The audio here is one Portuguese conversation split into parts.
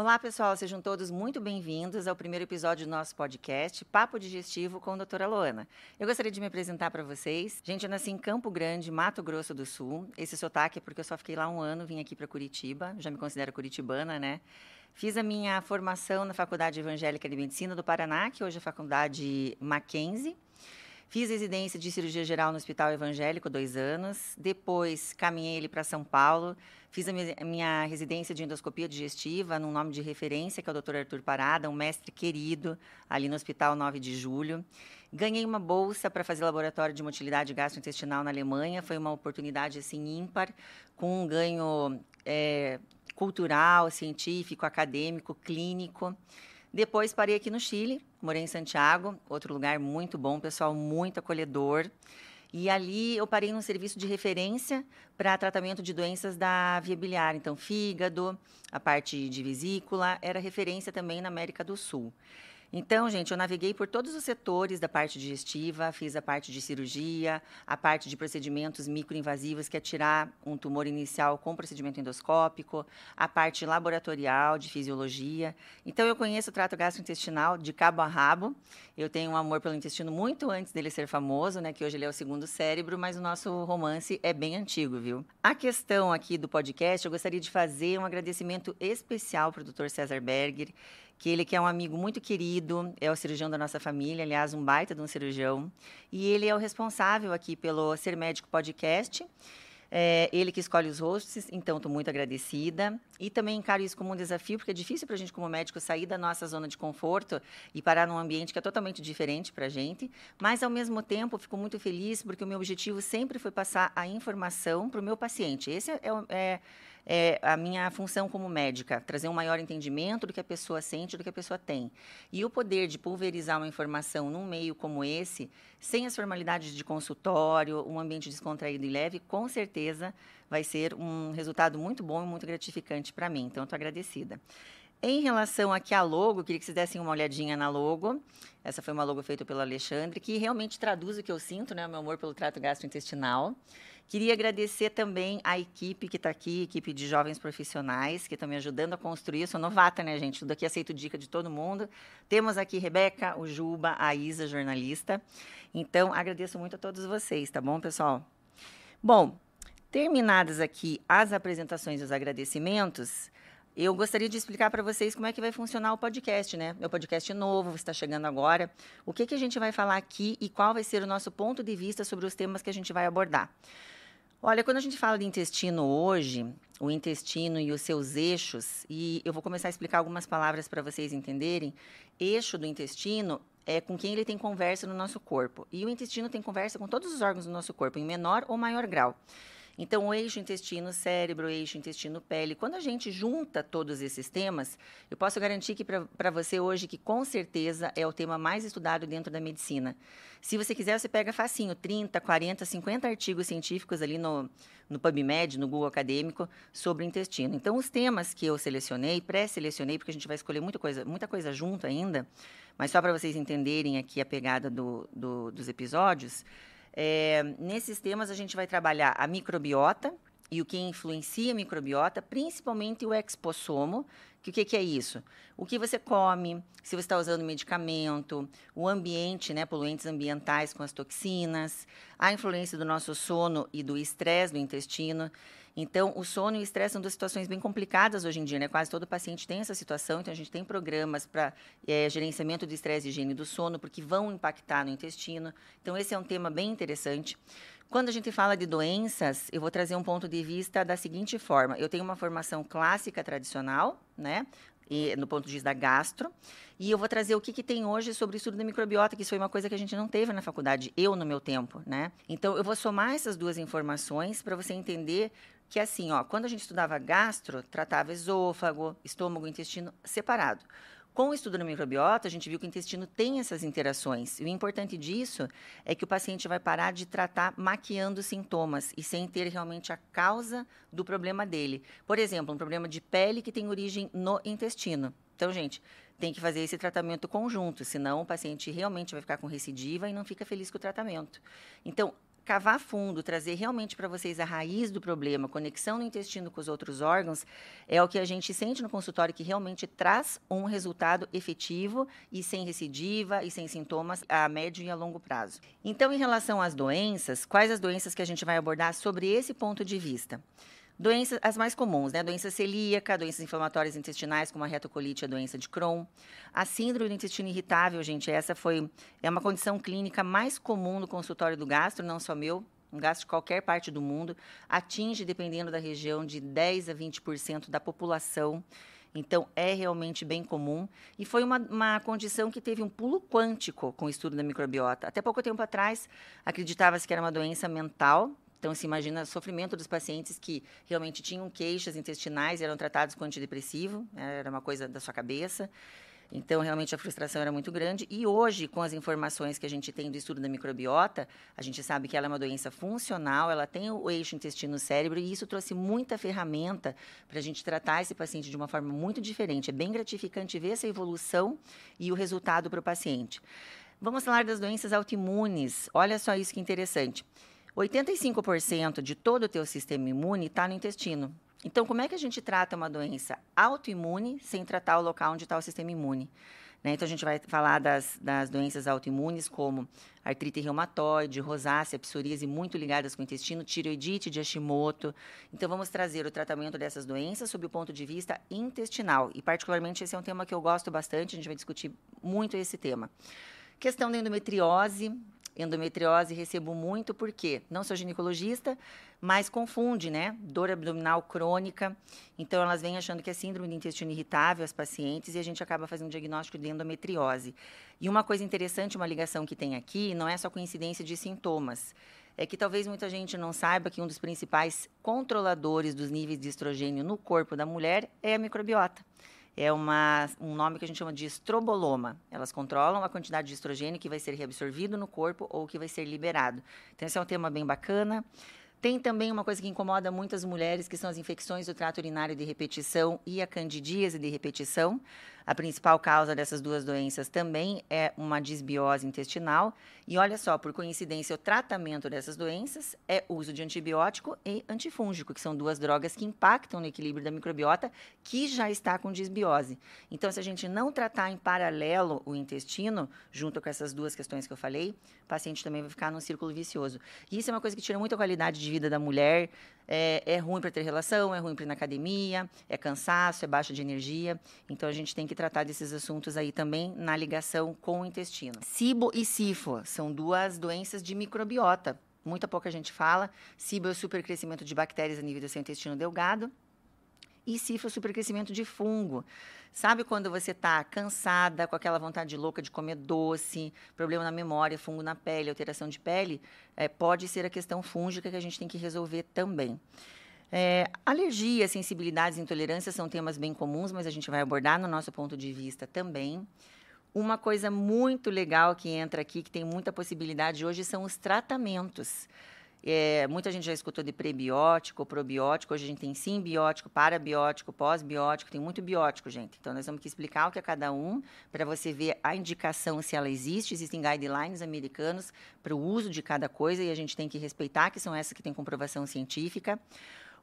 Olá, pessoal, sejam todos muito bem-vindos ao primeiro episódio do nosso podcast, Papo Digestivo com a doutora Loana. Eu gostaria de me apresentar para vocês. Gente, eu nasci em Campo Grande, Mato Grosso do Sul. Esse sotaque é porque eu só fiquei lá um ano, vim aqui para Curitiba, já me considero curitibana, né? Fiz a minha formação na Faculdade Evangélica de Medicina do Paraná, que hoje é a Faculdade Mackenzie. Fiz residência de cirurgia geral no Hospital Evangélico, dois anos. Depois, caminhei ele para São Paulo. Fiz a minha residência de endoscopia digestiva, num nome de referência, que é o Dr. Arthur Parada, um mestre querido, ali no Hospital 9 de Julho. Ganhei uma bolsa para fazer laboratório de motilidade gastrointestinal na Alemanha. Foi uma oportunidade, assim, ímpar, com um ganho é, cultural, científico, acadêmico, clínico. Depois parei aqui no Chile, morei em Santiago, outro lugar muito bom, pessoal muito acolhedor. E ali eu parei num serviço de referência para tratamento de doenças da via biliar, então fígado, a parte de vesícula, era referência também na América do Sul. Então, gente, eu naveguei por todos os setores da parte digestiva, fiz a parte de cirurgia, a parte de procedimentos microinvasivos, que é tirar um tumor inicial com procedimento endoscópico, a parte laboratorial de fisiologia. Então, eu conheço o trato gastrointestinal de cabo a rabo. Eu tenho um amor pelo intestino muito antes dele ser famoso, né, que hoje ele é o segundo cérebro, mas o nosso romance é bem antigo, viu? A questão aqui do podcast, eu gostaria de fazer um agradecimento especial para o Dr. César Berger, que ele que é um amigo muito querido, é o cirurgião da nossa família, aliás, um baita de um cirurgião, e ele é o responsável aqui pelo Ser Médico Podcast. É, ele que escolhe os hosts, então estou muito agradecida. E também encaro isso como um desafio, porque é difícil para a gente, como médico, sair da nossa zona de conforto e parar num ambiente que é totalmente diferente para a gente. Mas, ao mesmo tempo, fico muito feliz, porque o meu objetivo sempre foi passar a informação para o meu paciente. Esse é, é é, a minha função como médica, trazer um maior entendimento do que a pessoa sente, do que a pessoa tem. E o poder de pulverizar uma informação num meio como esse, sem as formalidades de consultório, um ambiente descontraído e leve, com certeza vai ser um resultado muito bom e muito gratificante para mim. Então, estou agradecida. Em relação aqui à logo, queria que vocês dessem uma olhadinha na logo. Essa foi uma logo feita pelo Alexandre, que realmente traduz o que eu sinto, né? O meu amor pelo trato gastrointestinal. Queria agradecer também a equipe que está aqui, equipe de jovens profissionais, que estão me ajudando a construir. Eu sou novata, né, gente? Tudo aqui aceito dica de todo mundo. Temos aqui Rebeca, o Juba, a Isa, jornalista. Então, agradeço muito a todos vocês, tá bom, pessoal? Bom, terminadas aqui as apresentações e os agradecimentos, eu gostaria de explicar para vocês como é que vai funcionar o podcast, né? Meu podcast novo, está chegando agora. O que, que a gente vai falar aqui e qual vai ser o nosso ponto de vista sobre os temas que a gente vai abordar. Olha, quando a gente fala de intestino hoje, o intestino e os seus eixos, e eu vou começar a explicar algumas palavras para vocês entenderem. Eixo do intestino é com quem ele tem conversa no nosso corpo. E o intestino tem conversa com todos os órgãos do nosso corpo, em menor ou maior grau. Então, o eixo intestino-cérebro, eixo intestino-pele, quando a gente junta todos esses temas, eu posso garantir que para você hoje que com certeza é o tema mais estudado dentro da medicina. Se você quiser, você pega facinho, 30, 40, 50 artigos científicos ali no, no PubMed, no Google Acadêmico, sobre o intestino. Então, os temas que eu selecionei, pré-selecionei, porque a gente vai escolher muita coisa, muita coisa junto ainda, mas só para vocês entenderem aqui a pegada do, do, dos episódios, é, nesses temas, a gente vai trabalhar a microbiota e o que influencia a microbiota, principalmente o expossomo, que o que, que, é isso? O que você come, se você está usando medicamento, o ambiente, né, poluentes ambientais com as toxinas, a influência do nosso sono e do estresse do intestino. Então, o sono e o estresse são duas situações bem complicadas hoje em dia, né? Quase todo paciente tem essa situação, então a gente tem programas para é, gerenciamento de estresse e higiene do sono, porque vão impactar no intestino. Então, esse é um tema bem interessante. Quando a gente fala de doenças, eu vou trazer um ponto de vista da seguinte forma: eu tenho uma formação clássica tradicional, né? E, no ponto de vista da gastro. E eu vou trazer o que, que tem hoje sobre o estudo da microbiota, que isso foi uma coisa que a gente não teve na faculdade, eu no meu tempo, né? Então, eu vou somar essas duas informações para você entender que assim, ó, quando a gente estudava gastro, tratava esôfago, estômago, intestino separado. Com o estudo da microbiota, a gente viu que o intestino tem essas interações. E o importante disso é que o paciente vai parar de tratar maquiando sintomas e sem ter realmente a causa do problema dele. Por exemplo, um problema de pele que tem origem no intestino. Então, gente, tem que fazer esse tratamento conjunto, senão o paciente realmente vai ficar com recidiva e não fica feliz com o tratamento. Então, cavar fundo, trazer realmente para vocês a raiz do problema, conexão no intestino com os outros órgãos, é o que a gente sente no consultório que realmente traz um resultado efetivo e sem recidiva e sem sintomas a médio e a longo prazo. Então, em relação às doenças, quais as doenças que a gente vai abordar sobre esse ponto de vista? Doenças, as mais comuns, né? Doença celíaca, doenças inflamatórias intestinais, como a retocolite, a doença de Crohn. A síndrome do intestino irritável, gente, essa foi é uma condição clínica mais comum no consultório do gastro, não só meu, um gastro de qualquer parte do mundo, atinge, dependendo da região, de 10 a 20% da população. Então, é realmente bem comum. E foi uma, uma condição que teve um pulo quântico com o estudo da microbiota. Até pouco tempo atrás, acreditava-se que era uma doença mental, então, se imagina o sofrimento dos pacientes que realmente tinham queixas intestinais eram tratados com antidepressivo, né, era uma coisa da sua cabeça. Então, realmente, a frustração era muito grande. E hoje, com as informações que a gente tem do estudo da microbiota, a gente sabe que ela é uma doença funcional, ela tem o eixo intestino-cérebro, e isso trouxe muita ferramenta para a gente tratar esse paciente de uma forma muito diferente. É bem gratificante ver essa evolução e o resultado para o paciente. Vamos falar das doenças autoimunes. Olha só isso que interessante. 85% de todo o teu sistema imune está no intestino. Então, como é que a gente trata uma doença autoimune sem tratar o local onde está o sistema imune? Né? Então, a gente vai falar das, das doenças autoimunes, como artrite reumatoide, rosácea, psoríase, muito ligadas com o intestino, tireoidite de Hashimoto. Então, vamos trazer o tratamento dessas doenças sob o ponto de vista intestinal. E, particularmente, esse é um tema que eu gosto bastante, a gente vai discutir muito esse tema. Questão da endometriose, endometriose recebo muito porque não sou ginecologista, mas confunde, né? Dor abdominal crônica. Então elas vêm achando que é síndrome do intestino irritável as pacientes e a gente acaba fazendo um diagnóstico de endometriose. E uma coisa interessante, uma ligação que tem aqui, não é só coincidência de sintomas. É que talvez muita gente não saiba que um dos principais controladores dos níveis de estrogênio no corpo da mulher é a microbiota é uma, um nome que a gente chama de estroboloma. Elas controlam a quantidade de estrogênio que vai ser reabsorvido no corpo ou que vai ser liberado. Então, esse é um tema bem bacana. Tem também uma coisa que incomoda muitas mulheres, que são as infecções do trato urinário de repetição e a candidíase de repetição. A principal causa dessas duas doenças também é uma disbiose intestinal. E olha só, por coincidência, o tratamento dessas doenças é uso de antibiótico e antifúngico, que são duas drogas que impactam no equilíbrio da microbiota, que já está com disbiose. Então, se a gente não tratar em paralelo o intestino, junto com essas duas questões que eu falei, o paciente também vai ficar num círculo vicioso. E isso é uma coisa que tira muito a qualidade de vida da mulher, é, é ruim para ter relação, é ruim para ir na academia, é cansaço, é baixa de energia. Então a gente tem que tratar desses assuntos aí também na ligação com o intestino. SIBO e SIFO são duas doenças de microbiota. Muita pouca gente fala. SIBO é o supercrescimento de bactérias a nível do seu intestino delgado e SIFO é o supercrescimento de fungo. Sabe quando você está cansada, com aquela vontade louca de comer doce, problema na memória, fungo na pele, alteração de pele? É, pode ser a questão fúngica que a gente tem que resolver também. É, alergia, sensibilidades intolerâncias são temas bem comuns, mas a gente vai abordar no nosso ponto de vista também. Uma coisa muito legal que entra aqui, que tem muita possibilidade hoje, são os tratamentos. É, muita gente já escutou de prebiótico, probiótico. Hoje a gente tem simbiótico, parabiótico, pós-biótico. Tem muito biótico, gente. Então, nós temos que explicar o que é cada um para você ver a indicação se ela existe. Existem guidelines americanos para o uso de cada coisa e a gente tem que respeitar, que são essas que têm comprovação científica.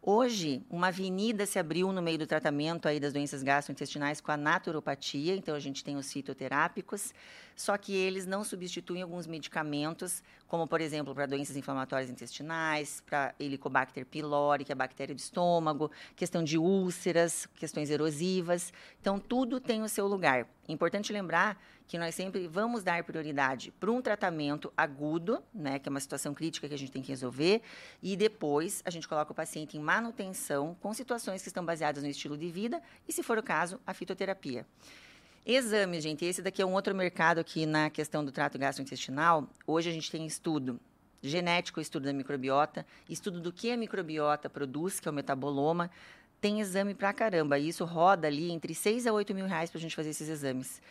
Hoje, uma avenida se abriu no meio do tratamento aí das doenças gastrointestinais com a naturopatia, então a gente tem os fitoterápicos, só que eles não substituem alguns medicamentos, como por exemplo para doenças inflamatórias intestinais, para Helicobacter pylori, que é a bactéria do estômago, questão de úlceras, questões erosivas. Então tudo tem o seu lugar. Importante lembrar que nós sempre vamos dar prioridade para um tratamento agudo, né, que é uma situação crítica que a gente tem que resolver, e depois a gente coloca o paciente em manutenção com situações que estão baseadas no estilo de vida e, se for o caso, a fitoterapia. Exames, gente, esse daqui é um outro mercado aqui na questão do trato gastrointestinal. Hoje a gente tem estudo genético, estudo da microbiota, estudo do que a microbiota produz, que é o metaboloma. Tem exame pra caramba. E isso roda ali entre 6 a 8 mil reais para a gente fazer esses exames.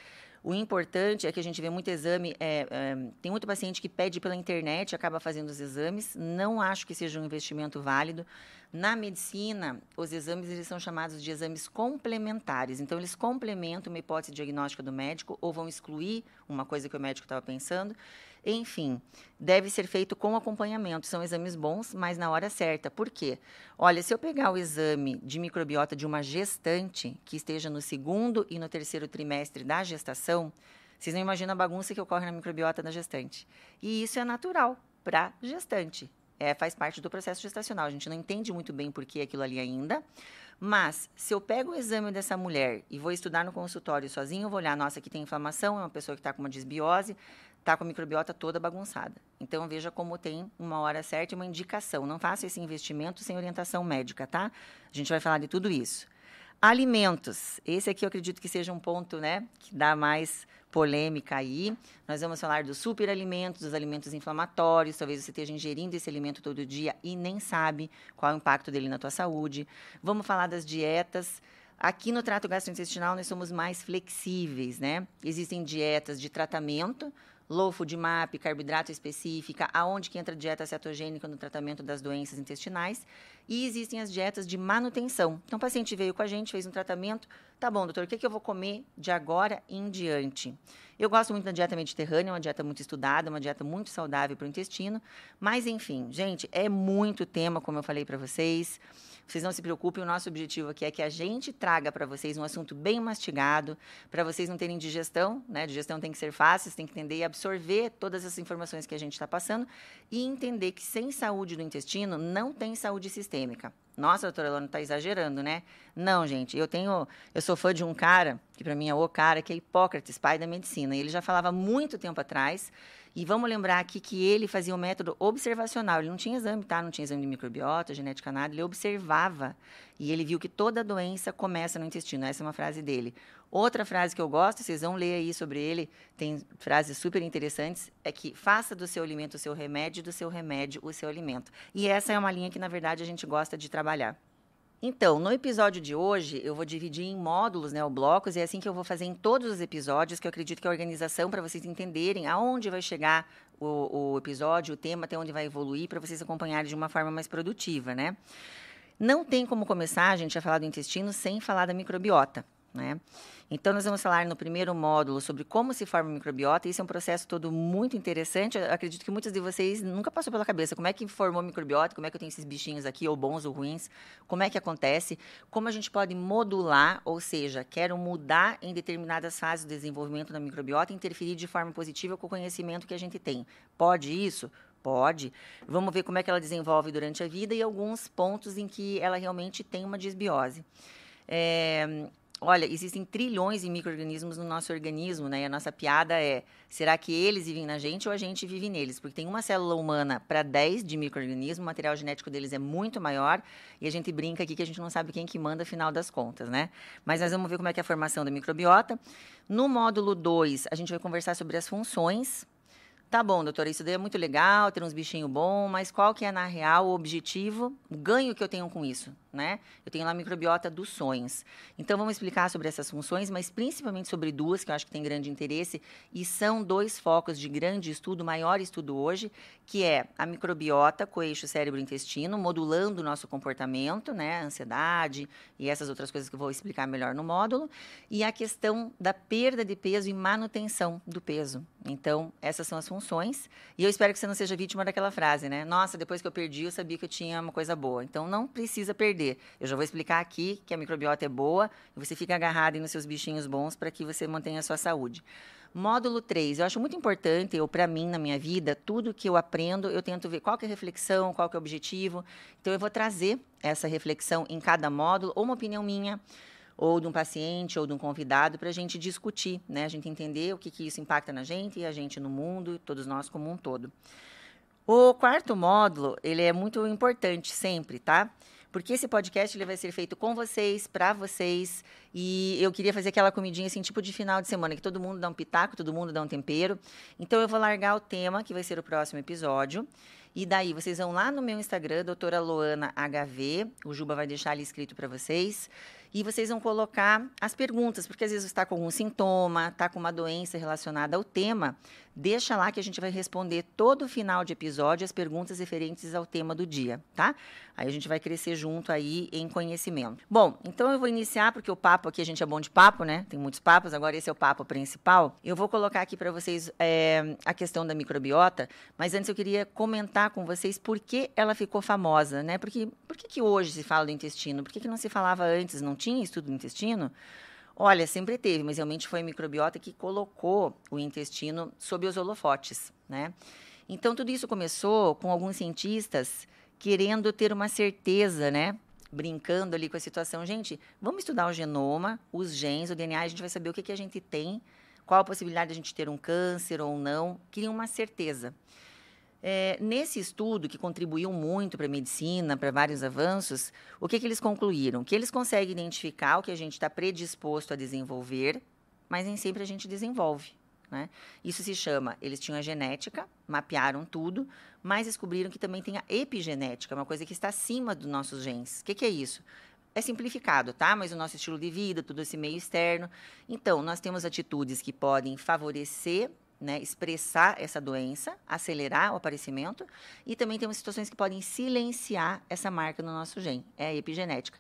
O importante é que a gente vê muito exame, é, é, tem muito paciente que pede pela internet, acaba fazendo os exames. Não acho que seja um investimento válido. Na medicina, os exames eles são chamados de exames complementares. Então, eles complementam uma hipótese diagnóstica do médico ou vão excluir uma coisa que o médico estava pensando. Enfim, deve ser feito com acompanhamento. São exames bons, mas na hora certa. Por quê? Olha, se eu pegar o exame de microbiota de uma gestante que esteja no segundo e no terceiro trimestre da gestação, vocês não imaginam a bagunça que ocorre na microbiota da gestante. E isso é natural para gestante. É, faz parte do processo gestacional. A gente não entende muito bem por que aquilo ali ainda. Mas, se eu pego o exame dessa mulher e vou estudar no consultório sozinho, eu vou olhar, nossa, aqui tem inflamação, é uma pessoa que está com uma desbiose, está com a microbiota toda bagunçada. Então, veja como tem uma hora certa e uma indicação. Não faça esse investimento sem orientação médica, tá? A gente vai falar de tudo isso. Alimentos. Esse aqui eu acredito que seja um ponto, né, que dá mais polêmica aí. Nós vamos falar dos superalimentos, dos alimentos inflamatórios. Talvez você esteja ingerindo esse alimento todo dia e nem sabe qual é o impacto dele na tua saúde. Vamos falar das dietas. Aqui no trato gastrointestinal nós somos mais flexíveis, né? Existem dietas de tratamento, low food map, carboidrato específica, aonde que entra a dieta cetogênica no tratamento das doenças intestinais, e existem as dietas de manutenção. Então, o paciente veio com a gente, fez um tratamento, tá bom, doutor, o que, que eu vou comer de agora em diante? Eu gosto muito da dieta mediterrânea, uma dieta muito estudada, uma dieta muito saudável para o intestino, mas enfim, gente, é muito tema, como eu falei para vocês. Vocês não se preocupem, o nosso objetivo aqui é que a gente traga para vocês um assunto bem mastigado, para vocês não terem digestão, né? Digestão tem que ser fácil, você tem que entender e absorver todas essas informações que a gente está passando e entender que sem saúde do intestino não tem saúde sistêmica. Nossa, doutora Lona, está exagerando, né? Não, gente, eu tenho. Eu sou fã de um cara, que para mim é o cara, que é Hipócrates, pai da medicina. E ele já falava muito tempo atrás e vamos lembrar aqui que ele fazia um método observacional. Ele não tinha exame, tá? Não tinha exame de microbiota, genética, nada. Ele observava e ele viu que toda doença começa no intestino. Essa é uma frase dele. Outra frase que eu gosto, vocês vão ler aí sobre ele, tem frases super interessantes, é que faça do seu alimento o seu remédio, do seu remédio o seu alimento. E essa é uma linha que, na verdade, a gente gosta de trabalhar. Então, no episódio de hoje, eu vou dividir em módulos, né, ou blocos, e é assim que eu vou fazer em todos os episódios, que eu acredito que é a organização, para vocês entenderem aonde vai chegar o, o episódio, o tema, até onde vai evoluir, para vocês acompanharem de uma forma mais produtiva, né? Não tem como começar, a gente, a falar do intestino sem falar da microbiota, né? Então, nós vamos falar no primeiro módulo sobre como se forma a microbiota. Isso é um processo todo muito interessante. Eu acredito que muitos de vocês nunca passou pela cabeça como é que formou a microbiota, como é que eu tenho esses bichinhos aqui, ou bons ou ruins, como é que acontece, como a gente pode modular, ou seja, quero mudar em determinadas fases do desenvolvimento da microbiota e interferir de forma positiva com o conhecimento que a gente tem. Pode isso? Pode. Vamos ver como é que ela desenvolve durante a vida e alguns pontos em que ela realmente tem uma desbiose. É, Olha, existem trilhões de micro-organismos no nosso organismo, né? E a nossa piada é: será que eles vivem na gente ou a gente vive neles? Porque tem uma célula humana para 10 de micro-organismos, o material genético deles é muito maior e a gente brinca aqui que a gente não sabe quem que manda, afinal das contas, né? Mas nós vamos ver como é que é a formação da microbiota. No módulo 2, a gente vai conversar sobre as funções Tá bom, doutora, isso daí é muito legal, ter uns bichinhos bons, mas qual que é, na real, o objetivo, o ganho que eu tenho com isso, né? Eu tenho lá a microbiota dos sonhos. Então, vamos explicar sobre essas funções, mas principalmente sobre duas, que eu acho que tem grande interesse, e são dois focos de grande estudo, maior estudo hoje, que é a microbiota com eixo cérebro-intestino, modulando o nosso comportamento, né? Ansiedade e essas outras coisas que eu vou explicar melhor no módulo, e a questão da perda de peso e manutenção do peso. Então, essas são as funções. E eu espero que você não seja vítima daquela frase, né? Nossa, depois que eu perdi, eu sabia que eu tinha uma coisa boa. Então não precisa perder. Eu já vou explicar aqui que a microbiota é boa e você fica agarrado nos seus bichinhos bons para que você mantenha a sua saúde. Módulo 3, eu acho muito importante, eu para mim na minha vida, tudo que eu aprendo, eu tento ver qual que é a reflexão, qual que é o objetivo. Então eu vou trazer essa reflexão em cada módulo, ou uma opinião minha, ou de um paciente ou de um convidado para a gente discutir, né? A gente entender o que, que isso impacta na gente e a gente no mundo, todos nós como um todo. O quarto módulo, ele é muito importante sempre, tá? Porque esse podcast ele vai ser feito com vocês, para vocês, e eu queria fazer aquela comidinha assim, tipo de final de semana, que todo mundo dá um pitaco, todo mundo dá um tempero. Então eu vou largar o tema, que vai ser o próximo episódio. E daí vocês vão lá no meu Instagram, doutora Loana HV, o Juba vai deixar ali escrito para vocês. E vocês vão colocar as perguntas, porque às vezes você está com algum sintoma, está com uma doença relacionada ao tema, deixa lá que a gente vai responder todo final de episódio as perguntas referentes ao tema do dia, tá? Aí a gente vai crescer junto aí em conhecimento. Bom, então eu vou iniciar, porque o papo aqui, a gente é bom de papo, né? Tem muitos papos, agora esse é o papo principal. Eu vou colocar aqui para vocês é, a questão da microbiota, mas antes eu queria comentar com vocês por que ela ficou famosa, né? Porque, por que, que hoje se fala do intestino? Por que, que não se falava antes? Não tinha estudo do intestino? Olha, sempre teve, mas realmente foi a microbiota que colocou o intestino sob os holofotes, né? Então, tudo isso começou com alguns cientistas querendo ter uma certeza, né? Brincando ali com a situação. Gente, vamos estudar o genoma, os genes, o DNA, a gente vai saber o que, que a gente tem, qual a possibilidade de a gente ter um câncer ou não. Queriam uma certeza. É, nesse estudo, que contribuiu muito para a medicina, para vários avanços, o que, que eles concluíram? Que eles conseguem identificar o que a gente está predisposto a desenvolver, mas nem sempre a gente desenvolve. Né? Isso se chama, eles tinham a genética, mapearam tudo, mas descobriram que também tem a epigenética, uma coisa que está acima dos nossos genes. O que, que é isso? É simplificado, tá? Mas o nosso estilo de vida, tudo esse meio externo. Então, nós temos atitudes que podem favorecer né, expressar essa doença, acelerar o aparecimento, e também temos situações que podem silenciar essa marca no nosso gene, é a epigenética.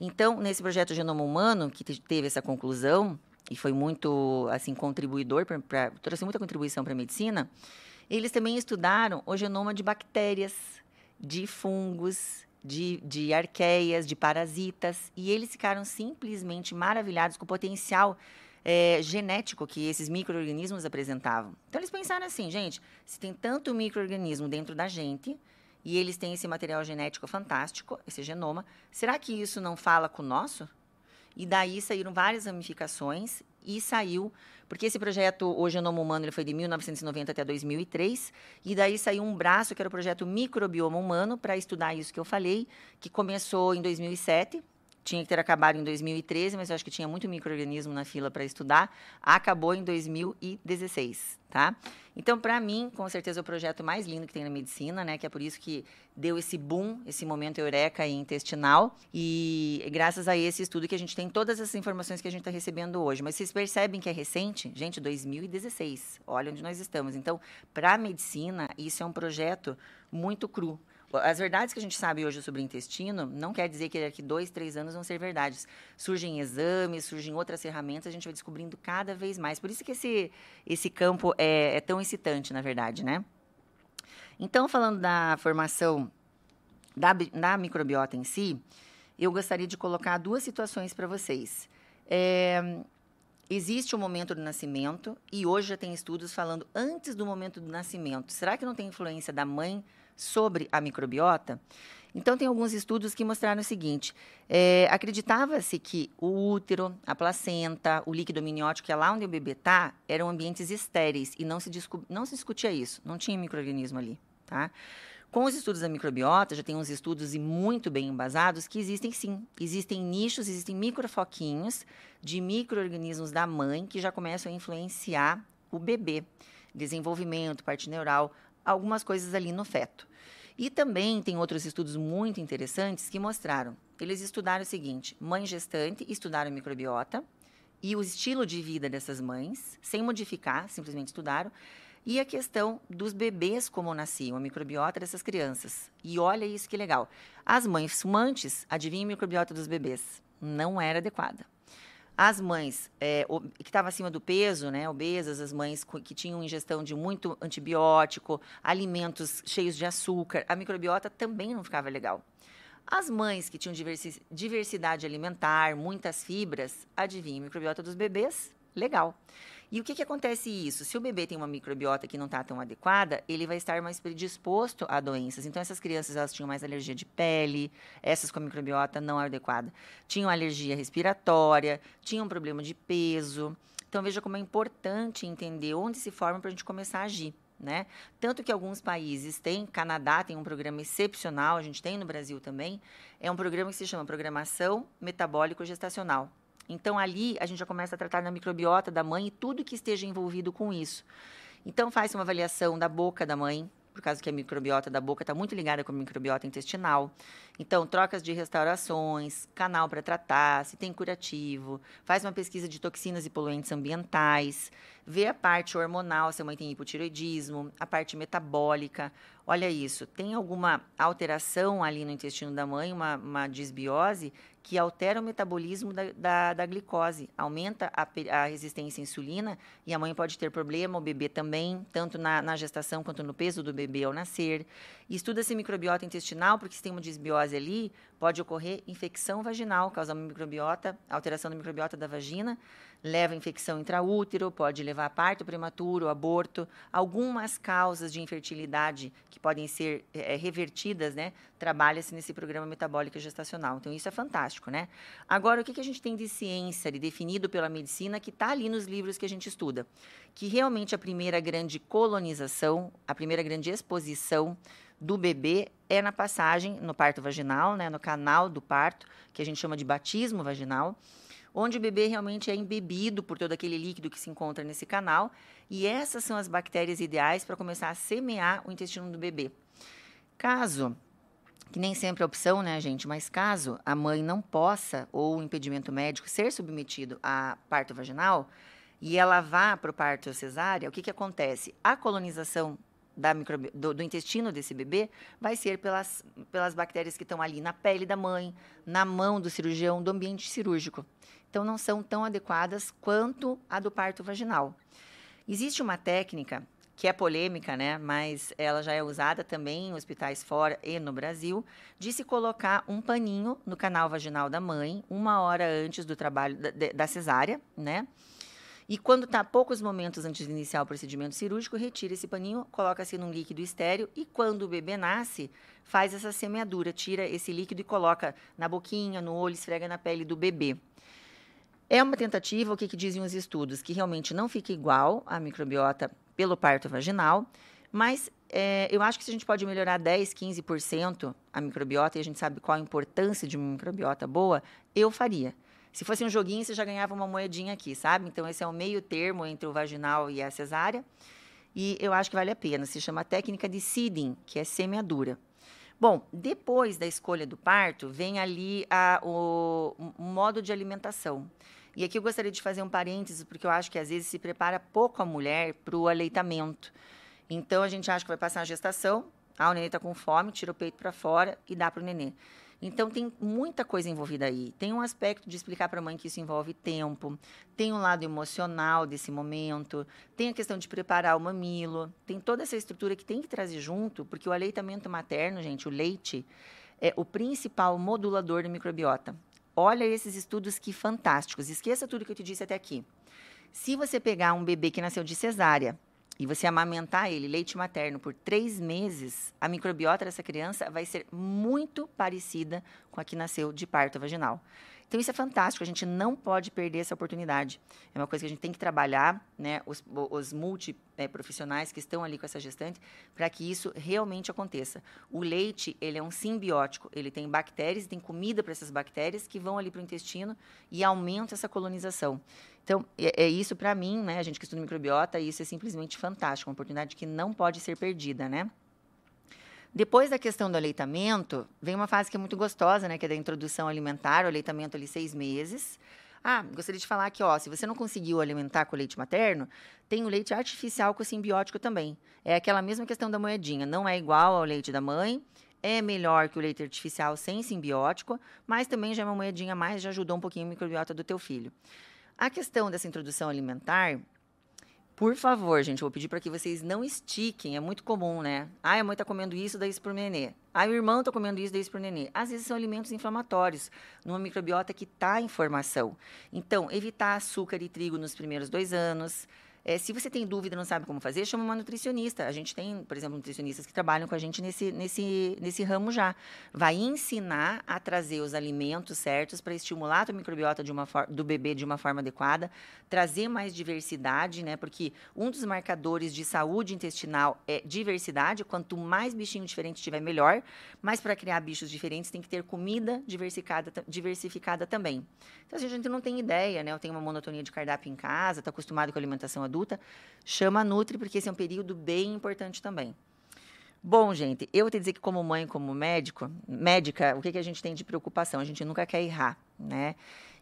Então, nesse projeto Genoma Humano, que teve essa conclusão, e foi muito assim contribuidor, pra, pra trouxe muita contribuição para a medicina, eles também estudaram o genoma de bactérias, de fungos, de, de arqueias, de parasitas, e eles ficaram simplesmente maravilhados com o potencial é, genético que esses micro-organismos apresentavam. Então, eles pensaram assim, gente, se tem tanto microorganismo dentro da gente e eles têm esse material genético fantástico, esse genoma, será que isso não fala com o nosso? E daí saíram várias ramificações e saiu, porque esse projeto, o Genoma Humano, ele foi de 1990 até 2003, e daí saiu um braço que era o projeto Microbioma Humano, para estudar isso que eu falei, que começou em 2007, tinha que ter acabado em 2013, mas eu acho que tinha muito microorganismo na fila para estudar. Acabou em 2016, tá? Então, para mim, com certeza é o projeto mais lindo que tem na medicina, né? Que é por isso que deu esse boom, esse momento eureka intestinal. E graças a esse estudo que a gente tem todas essas informações que a gente está recebendo hoje. Mas vocês percebem que é recente? Gente, 2016. Olha onde nós estamos. Então, para a medicina, isso é um projeto muito cru. As verdades que a gente sabe hoje sobre o intestino não quer dizer que daqui dois, três anos vão ser verdades. Surgem exames, surgem outras ferramentas, a gente vai descobrindo cada vez mais. Por isso que esse, esse campo é, é tão excitante, na verdade, né? Então, falando da formação da, da microbiota em si, eu gostaria de colocar duas situações para vocês. É, existe o momento do nascimento e hoje já tem estudos falando antes do momento do nascimento. Será que não tem influência da mãe sobre a microbiota. Então, tem alguns estudos que mostraram o seguinte: é, acreditava-se que o útero, a placenta, o líquido amniótico, que é lá onde o bebê está, eram ambientes estéreis e não se, não se discutia isso, não tinha microorganismo ali. Tá? Com os estudos da microbiota, já tem uns estudos e muito bem embasados que existem sim. Existem nichos, existem microfoquinhos de microorganismos da mãe que já começam a influenciar o bebê. Desenvolvimento, parte neural, algumas coisas ali no feto. E também tem outros estudos muito interessantes que mostraram. Eles estudaram o seguinte: mãe gestante estudaram microbiota e o estilo de vida dessas mães, sem modificar, simplesmente estudaram. E a questão dos bebês como nasciam, a microbiota dessas crianças. E olha isso que legal. As mães fumantes, adivinha a microbiota dos bebês? Não era adequada. As mães é, que estavam acima do peso, né, obesas, as mães que tinham ingestão de muito antibiótico, alimentos cheios de açúcar, a microbiota também não ficava legal. As mães que tinham diversidade alimentar, muitas fibras, adivinha, a microbiota dos bebês, legal. E o que, que acontece isso? Se o bebê tem uma microbiota que não está tão adequada, ele vai estar mais predisposto a doenças. Então, essas crianças elas tinham mais alergia de pele, essas com a microbiota não adequada. Tinham alergia respiratória, tinham problema de peso. Então, veja como é importante entender onde se forma para a gente começar a agir. Né? Tanto que alguns países têm, Canadá tem um programa excepcional, a gente tem no Brasil também, é um programa que se chama Programação Metabólico Gestacional. Então, ali, a gente já começa a tratar na microbiota da mãe e tudo que esteja envolvido com isso. Então, faz uma avaliação da boca da mãe, por causa que a microbiota da boca está muito ligada com a microbiota intestinal. Então, trocas de restaurações, canal para tratar, se tem curativo, faz uma pesquisa de toxinas e poluentes ambientais, vê a parte hormonal, se a mãe tem hipotiroidismo, a parte metabólica. Olha isso, tem alguma alteração ali no intestino da mãe, uma, uma disbiose, que altera o metabolismo da, da, da glicose, aumenta a, a, resistência à insulina e a mãe pode ter problema, o bebê também, tanto na, na gestação quanto no peso do bebê ao nascer. Estuda-se microbiota intestinal, porque se tem uma disbiose ali, pode ocorrer infecção vaginal, causar microbiota, alteração da microbiota da vagina, leva infecção intraútero, pode levar a parto prematuro, aborto, algumas causas de infertilidade que podem ser é, revertidas, né? Trabalha-se nesse programa metabólico gestacional. Então, isso é fantástico, né? Agora, o que, que a gente tem de ciência, de definido pela medicina, que está ali nos livros que a gente estuda? Que realmente a primeira grande colonização, a primeira grande exposição do bebê é na passagem no parto vaginal, né, no canal do parto, que a gente chama de batismo vaginal, onde o bebê realmente é embebido por todo aquele líquido que se encontra nesse canal, e essas são as bactérias ideais para começar a semear o intestino do bebê. Caso que nem sempre é opção, né, gente? Mas caso a mãe não possa, ou o impedimento médico, ser submetido a parto vaginal e ela vá para o parto cesárea, o que, que acontece? A colonização da microbi do, do, intestino desse bebê vai ser pelas, pelas bactérias que estão ali na pele da mãe, na mão do cirurgião, do ambiente cirúrgico. Então, não são tão adequadas quanto a do parto vaginal. Existe uma técnica que é polêmica, né? Mas ela já é usada também em hospitais fora e no Brasil, de se colocar um paninho no canal vaginal da mãe, uma hora antes do trabalho da, da cesárea, né? E quando está poucos momentos antes de iniciar o procedimento cirúrgico, retira esse paninho, coloca-se num líquido estéreo e quando o bebê nasce, faz essa semeadura, tira esse líquido e coloca na boquinha, no olho, esfrega na pele do bebê. É uma tentativa, o que, que dizem os estudos? Que realmente não fica igual a microbiota pelo parto vaginal, mas é, eu acho que se a gente pode melhorar 10, 15% a microbiota, e a gente sabe qual a importância de uma microbiota boa, eu faria. Se fosse um joguinho, você já ganhava uma moedinha aqui, sabe? Então, esse é o meio termo entre o vaginal e a cesárea. E eu acho que vale a pena. Se chama técnica de seeding, que é semeadura. Bom, depois da escolha do parto, vem ali a, o, o modo de alimentação. E aqui eu gostaria de fazer um parênteses, porque eu acho que às vezes se prepara pouco a mulher para o aleitamento. Então a gente acha que vai passar a gestação, ah, o nenê está com fome, tira o peito para fora e dá para o nenê. Então tem muita coisa envolvida aí. Tem um aspecto de explicar para a mãe que isso envolve tempo, tem um lado emocional desse momento, tem a questão de preparar o mamilo, tem toda essa estrutura que tem que trazer junto, porque o aleitamento materno, gente, o leite, é o principal modulador da microbiota. Olha esses estudos que fantásticos. Esqueça tudo que eu te disse até aqui. Se você pegar um bebê que nasceu de cesárea e você amamentar ele, leite materno, por três meses, a microbiota dessa criança vai ser muito parecida com a que nasceu de parto vaginal. Então, isso é fantástico, a gente não pode perder essa oportunidade. É uma coisa que a gente tem que trabalhar, né, os, os multiprofissionais que estão ali com essa gestante, para que isso realmente aconteça. O leite, ele é um simbiótico, ele tem bactérias, tem comida para essas bactérias que vão ali para o intestino e aumenta essa colonização. Então, é, é isso para mim, né, a gente que estuda microbiota, isso é simplesmente fantástico, uma oportunidade que não pode ser perdida, né? Depois da questão do aleitamento, vem uma fase que é muito gostosa, né? Que é da introdução alimentar, o aleitamento ali seis meses. Ah, gostaria de falar que, ó, se você não conseguiu alimentar com leite materno, tem o leite artificial com simbiótico também. É aquela mesma questão da moedinha, não é igual ao leite da mãe, é melhor que o leite artificial sem simbiótico, mas também já é uma moedinha a mais, já ajudou um pouquinho a microbiota do teu filho. A questão dessa introdução alimentar, por favor, gente, vou pedir para que vocês não estiquem. É muito comum, né? Ah, a mãe está comendo isso, daí isso para o nenê. Ah, o irmão está comendo isso, daí isso para o nenê. Às vezes são alimentos inflamatórios, numa microbiota que está em formação. Então, evitar açúcar e trigo nos primeiros dois anos é, se você tem dúvida não sabe como fazer, chama uma nutricionista. A gente tem, por exemplo, nutricionistas que trabalham com a gente nesse, nesse, nesse ramo já. Vai ensinar a trazer os alimentos certos para estimular a microbiota de uma do bebê de uma forma adequada, trazer mais diversidade, né? Porque um dos marcadores de saúde intestinal é diversidade. Quanto mais bichinho diferente tiver, melhor. Mas para criar bichos diferentes tem que ter comida diversificada, diversificada também. Então, se a gente não tem ideia, né? Eu tenho uma monotonia de cardápio em casa, está acostumado com a alimentação adulta, chama a Nutri, porque esse é um período bem importante também. Bom, gente, eu vou te dizer que como mãe, como médico, médica, o que, que a gente tem de preocupação? A gente nunca quer errar, né?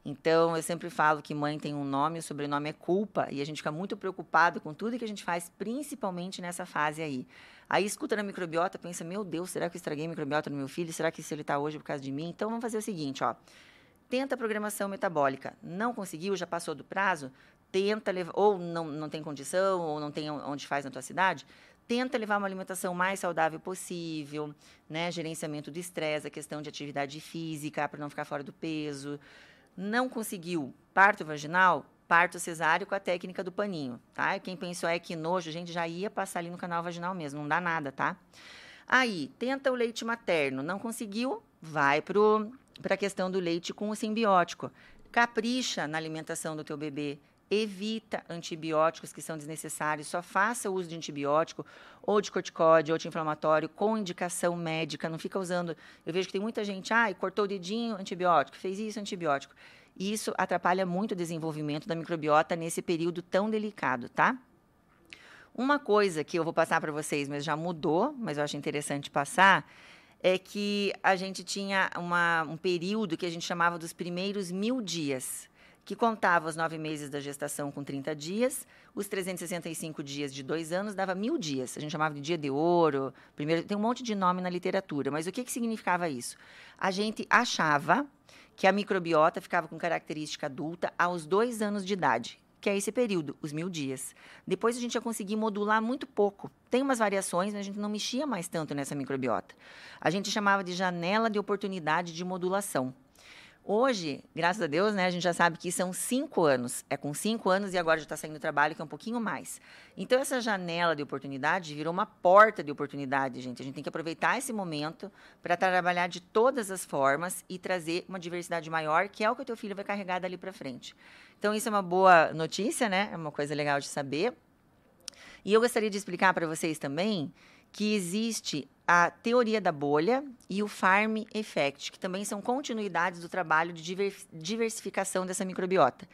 Então, eu sempre falo que mãe tem um nome, o sobrenome é culpa, e a gente fica muito preocupado com tudo que a gente faz, principalmente nessa fase aí. Aí escuta na microbiota, pensa, meu Deus, será que eu estraguei a microbiota no meu filho? Será que se ele está hoje por causa de mim? Então, vamos fazer o seguinte, ó. Tenta a programação metabólica. Não conseguiu, já passou do prazo? Tenta levar, ou não, não tem condição, ou não tem onde faz na tua cidade? tenta levar uma alimentação mais saudável possível, né? Gerenciamento do estresse, a questão de atividade física para não ficar fora do peso. Não conseguiu parto vaginal? Parto cesáreo com a técnica do paninho, tá? Quem pensou é que nojo, gente já ia passar ali no canal vaginal mesmo, não dá nada, tá? Aí, tenta o leite materno, não conseguiu? Vai para a questão do leite com o simbiótico. Capricha na alimentação do teu bebê, evita antibióticos que são desnecessários, só faça uso de antibiótico ou de corticóide ou anti-inflamatório com indicação médica, não fica usando. Eu vejo que tem muita gente, ai, ah, cortou o dedinho, antibiótico, fez isso, antibiótico. Isso atrapalha muito o desenvolvimento da microbiota nesse período tão delicado, tá? Uma coisa que eu vou passar para vocês, mas já mudou, mas eu acho interessante passar, é que a gente tinha uma, um período que a gente chamava dos primeiros mil dias que contava os nove meses da gestação com 30 dias, os 365 dias de dois anos dava mil dias. A gente chamava de dia de ouro. Primeiro, tem um monte de nome na literatura, mas o que, que significava isso? A gente achava que a microbiota ficava com característica adulta aos dois anos de idade, que é esse período, os mil dias. Depois a gente ia conseguir modular muito pouco. Tem umas variações, mas a gente não mexia mais tanto nessa microbiota. A gente chamava de janela de oportunidade de modulação. Hoje, graças a Deus, né, a gente já sabe que são cinco anos. É com cinco anos e agora já está saindo do trabalho, que é um pouquinho mais. Então, essa janela de oportunidade virou uma porta de oportunidade, gente. A gente tem que aproveitar esse momento para trabalhar de todas as formas e trazer uma diversidade maior, que é o que o teu filho vai carregar dali para frente. Então, isso é uma boa notícia, né? É uma coisa legal de saber. E eu gostaria de explicar para vocês também que existe a teoria da bolha e o farm effect, que também são continuidades do trabalho de diversificação dessa microbiota.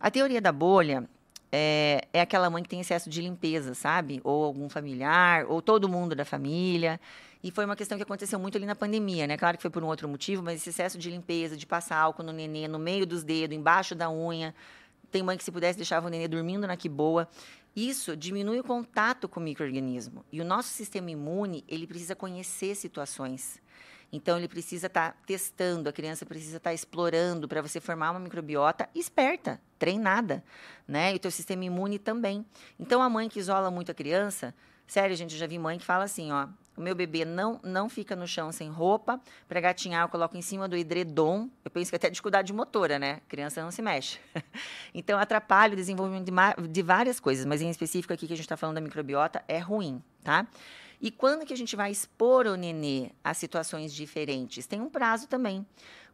A teoria da bolha é, é, aquela mãe que tem excesso de limpeza, sabe? Ou algum familiar, ou todo mundo da família. E foi uma questão que aconteceu muito ali na pandemia, né? Claro que foi por um outro motivo, mas esse excesso de limpeza, de passar álcool no nenê, no meio dos dedos, embaixo da unha. Tem mãe que, se pudesse, deixava o nenê dormindo na que boa. Isso diminui o contato com o microorganismo e o nosso sistema imune ele precisa conhecer situações. Então ele precisa estar tá testando, a criança precisa estar tá explorando para você formar uma microbiota esperta, treinada, né? E o teu sistema imune também. Então a mãe que isola muito a criança, sério, gente, eu já vi mãe que fala assim, ó, o meu bebê não, não fica no chão sem roupa. Para gatinhar, eu coloco em cima do edredom. Eu penso que até dificuldade motora, né? Criança não se mexe. então, atrapalha o desenvolvimento de, de, várias coisas, mas em específico aqui que a gente está falando da microbiota, é ruim, tá? E quando que a gente vai expor o nenê a situações diferentes? Tem um prazo também.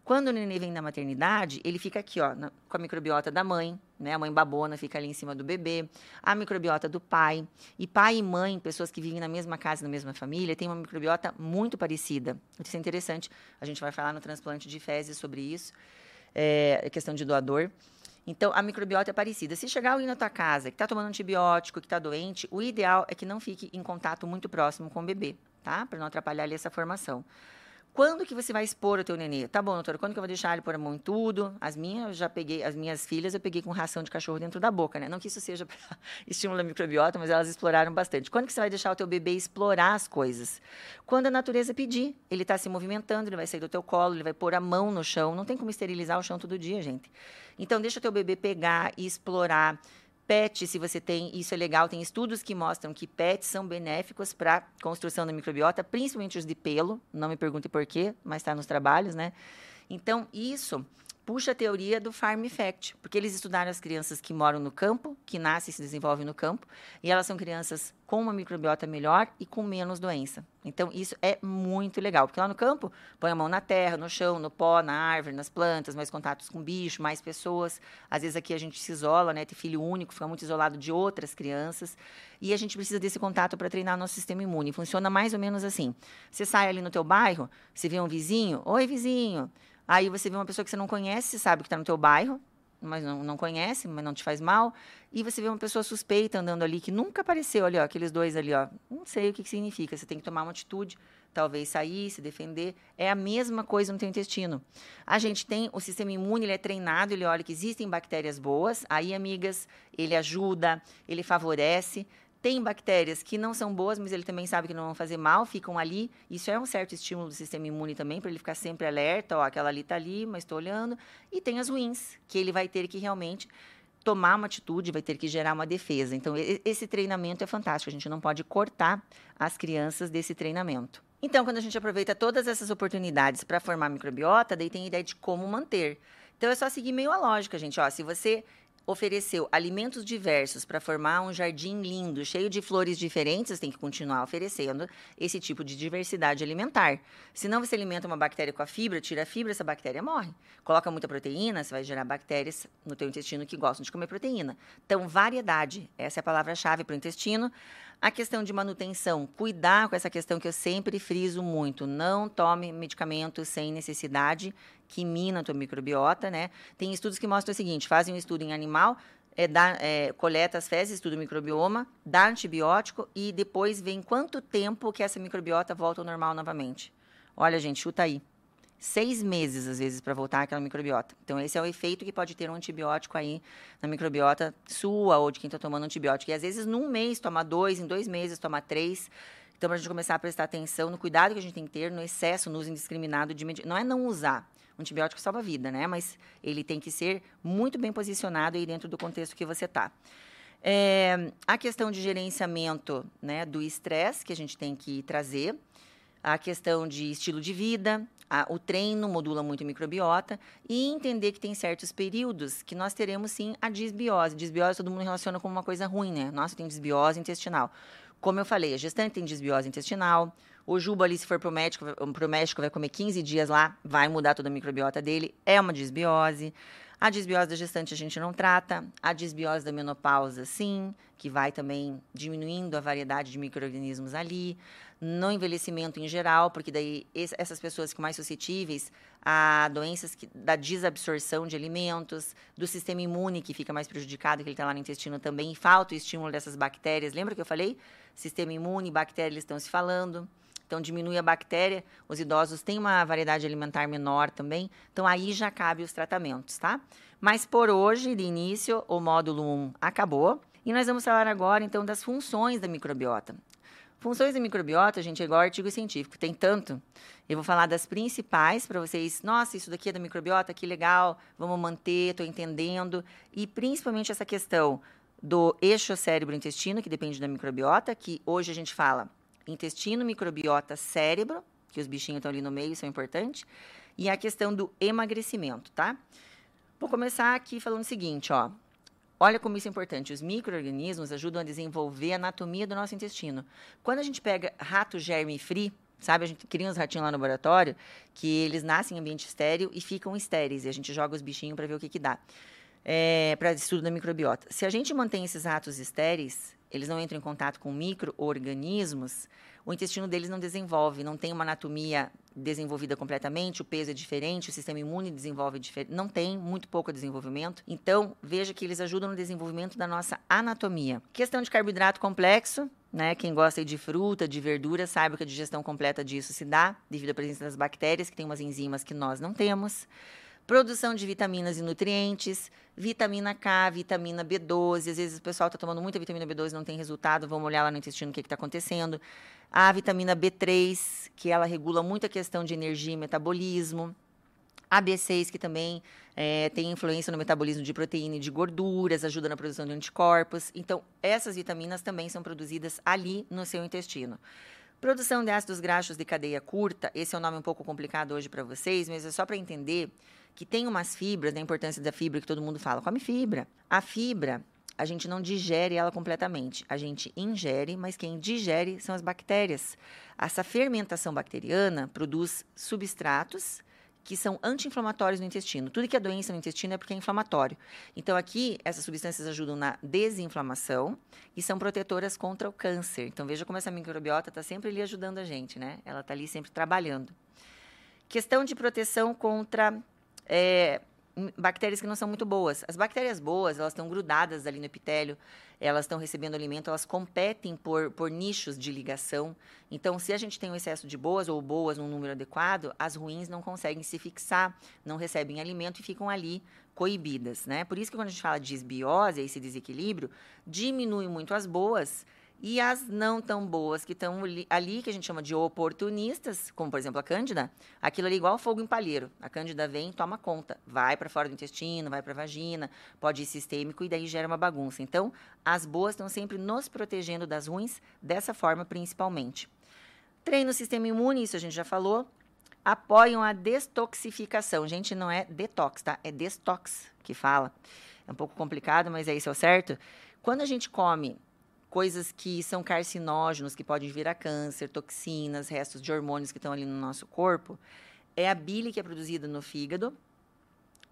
Quando o nenê vem da maternidade, ele fica aqui, ó, na, com a microbiota da mãe, né? A mãe babona fica ali em cima do bebê, a microbiota do pai. E pai e mãe, pessoas que vivem na mesma casa, na mesma família, têm uma microbiota muito parecida. Isso é interessante. A gente vai falar no transplante de fezes sobre isso. É, questão de doador. Então, a microbiota é parecida. Se chegar alguém na tua casa que está tomando antibiótico, que está doente, o ideal é que não fique em contato muito próximo com o bebê, tá? Para não atrapalhar ali essa formação. Quando que você vai expor o teu nenê? Tá bom, doutora, quando que eu vou deixar ele pôr a mão em tudo? As minhas, eu já peguei, as minhas filhas, eu peguei com ração de cachorro dentro da boca, né? Não que isso seja para estimular a microbiota, mas elas exploraram bastante. Quando que você vai deixar o teu bebê explorar as coisas? Quando a natureza pedir. Ele está se movimentando, ele vai sair do teu colo, ele vai pôr a mão no chão. Não tem como esterilizar o chão todo dia, gente. Então, deixa o teu bebê pegar e explorar PET, se você tem, isso é legal, tem estudos que mostram que PETs são benéficos para a construção da microbiota, principalmente os de pelo, não me pergunte por quê, mas está nos trabalhos, né? Então, isso puxa a teoria do farm effect, porque eles estudaram as crianças que moram no campo, que nascem e se desenvolvem no campo, e elas são crianças com uma microbiota melhor e com menos doença. Então, isso é muito legal, porque lá no campo, põe a mão na terra, no chão, no pó, na árvore, nas plantas, mais contatos com bicho, mais pessoas. Às vezes aqui a gente se isola, né? Tem filho único, fica muito isolado de outras crianças. E a gente precisa desse contato para treinar nosso sistema imune. Funciona mais ou menos assim. Você sai ali no teu bairro, você vê um vizinho, oi vizinho, Aí você vê uma pessoa que você não conhece, sabe que está no teu bairro, mas não, não conhece, mas não te faz mal. E você vê uma pessoa suspeita andando ali que nunca apareceu ali, ó, aqueles dois ali, ó. Não sei o que, que significa. Você tem que tomar uma atitude, talvez sair, se defender. É a mesma coisa no teu intestino. A gente tem o sistema imune, ele é treinado, ele olha que existem bactérias boas. Aí, amigas, ele ajuda, ele favorece. Tem bactérias que não são boas, mas ele também sabe que não vão fazer mal, ficam ali. Isso é um certo estímulo do sistema imune também, para ele ficar sempre alerta. Ó, aquela ali está ali, mas estou olhando. E tem as ruins, que ele vai ter que realmente tomar uma atitude, vai ter que gerar uma defesa. Então, esse treinamento é fantástico. A gente não pode cortar as crianças desse treinamento. Então, quando a gente aproveita todas essas oportunidades para formar microbiota, daí tem a ideia de como manter. Então, é só seguir meio a lógica, gente. Ó, se você ofereceu alimentos diversos para formar um jardim lindo, cheio de flores diferentes, tem que continuar oferecendo esse tipo de diversidade alimentar. Se não você alimenta uma bactéria com a fibra, tira a fibra, essa bactéria morre. Coloca muita proteína, você vai gerar bactérias no teu intestino que gostam de comer proteína. Então, variedade, essa é a palavra-chave para o intestino. A questão de manutenção, cuidar com essa questão que eu sempre friso muito. Não tome medicamentos sem necessidade, que mina a tua microbiota, né? Tem estudos que mostram o seguinte: fazem um estudo em animal, é, dá, é, coleta as fezes, estuda o microbioma, dá antibiótico e depois vê em quanto tempo que essa microbiota volta ao normal novamente. Olha, gente, chuta aí seis meses, às vezes, para voltar aquela microbiota. Então, esse é o efeito que pode ter um antibiótico aí na microbiota sua ou de quem está tomando antibiótico. E, às vezes, num mês, toma dois, em dois meses, toma três. Então, para a gente começar a prestar atenção no cuidado que a gente tem que ter no excesso, no uso indiscriminado de medicamentos. Não é não usar. O antibiótico salva vida, né? Mas ele tem que ser muito bem posicionado aí dentro do contexto que você está. É, a questão de gerenciamento né, do estresse que a gente tem que trazer, a questão de estilo de vida, a, o treino modula muito a microbiota e entender que tem certos períodos que nós teremos sim a disbiose. Disbiose todo mundo relaciona como uma coisa ruim, né? Nossa, tem disbiose intestinal. Como eu falei, a gestante tem desbiose intestinal. O Juba ali, se for para o médico, pro médico, vai comer 15 dias lá, vai mudar toda a microbiota dele. É uma disbiose. A disbiose da gestante a gente não trata. A disbiose da menopausa, sim, que vai também diminuindo a variedade de micro-organismos ali. No envelhecimento em geral, porque daí essas pessoas que mais suscetíveis a doenças que, da desabsorção de alimentos, do sistema imune que fica mais prejudicado, que ele está lá no intestino também, e falta o estímulo dessas bactérias. Lembra que eu falei? Sistema imune, bactérias estão se falando. Então, diminui a bactéria. Os idosos têm uma variedade alimentar menor também. Então, aí já cabe os tratamentos, tá? Mas por hoje, de início, o módulo 1 acabou. E nós vamos falar agora, então, das funções da microbiota. Funções da microbiota, gente, é igual artigo científico, tem tanto. Eu vou falar das principais para vocês. Nossa, isso daqui é da microbiota, que legal, vamos manter, estou entendendo. E principalmente essa questão do eixo cérebro-intestino, que depende da microbiota, que hoje a gente fala intestino, microbiota, cérebro, que os bichinhos estão ali no meio, isso é importante, e a questão do emagrecimento, tá? Vou começar aqui falando o seguinte, ó. Olha como isso é importante. Os micro-organismos ajudam a desenvolver a anatomia do nosso intestino. Quando a gente pega rato germe free, sabe? A gente cria uns ratinhos lá no laboratório que eles nascem em ambiente estéreo e ficam estéreis. E a gente joga os bichinhos para ver o que, que dá. É, para estudo da microbiota. Se a gente mantém esses ratos estéreis, eles não entram em contato com micro-organismos, o intestino deles não desenvolve, não tem uma anatomia desenvolvida completamente, o peso é diferente, o sistema imune desenvolve diferente, não tem muito pouco desenvolvimento. Então, veja que eles ajudam no desenvolvimento da nossa anatomia. Questão de carboidrato complexo, né? Quem gosta de fruta, de verdura, sabe que a digestão completa disso se dá devido à presença das bactérias, que tem umas enzimas que nós não temos produção de vitaminas e nutrientes, vitamina K, vitamina B12. Às vezes o pessoal está tomando muita vitamina B12 e não tem resultado, vamos olhar lá no intestino o que está acontecendo. A vitamina B3, que ela regula muito a questão de energia e metabolismo. A B6, que também é, tem influência no metabolismo de proteína e de gorduras, ajuda na produção de anticorpos. Então, essas vitaminas também são produzidas ali no seu intestino. Produção de ácidos graxos de cadeia curta, esse é um nome um pouco complicado hoje para vocês, mas é só para entender que tem umas fibras, da importância da fibra que todo mundo fala, come fibra. A fibra, a gente não digere ela completamente. A gente ingere, mas quem digere são as bactérias. Essa fermentação bacteriana produz substratos que são anti-inflamatórios no intestino. Tudo que é doença no intestino é porque é inflamatório. Então, aqui, essas substâncias ajudam na desinflamação e são protetoras contra o câncer. Então, veja como essa microbiota está sempre ali ajudando a gente, né? Ela está ali sempre trabalhando. Questão de proteção contra é, bactérias que não são muito boas. As bactérias boas, elas estão grudadas ali no epitélio, elas estão recebendo alimento, elas competem por, por nichos de ligação. Então, se a gente tem um excesso de boas ou boas num número adequado, as ruins não conseguem se fixar, não recebem alimento e ficam ali coibidas, né? Por isso que quando a gente fala de desbiose, esse desequilíbrio, diminui muito as boas e as não tão boas que estão ali, que a gente chama de oportunistas, como por exemplo a cândida, aquilo ali é igual fogo em palheiro. A cândida vem, toma conta, vai para fora do intestino, vai para a vagina, pode ir sistêmico e daí gera uma bagunça. Então, as boas estão sempre nos protegendo das ruins, dessa forma principalmente. Treino o sistema imune, isso a gente já falou. Apoiam a destoxificação. Gente, não é detox, tá? É destox que fala. É um pouco complicado, mas é isso, é o certo? Quando a gente come coisas que são carcinógenos, que podem vir a câncer, toxinas, restos de hormônios que estão ali no nosso corpo, é a bile que é produzida no fígado,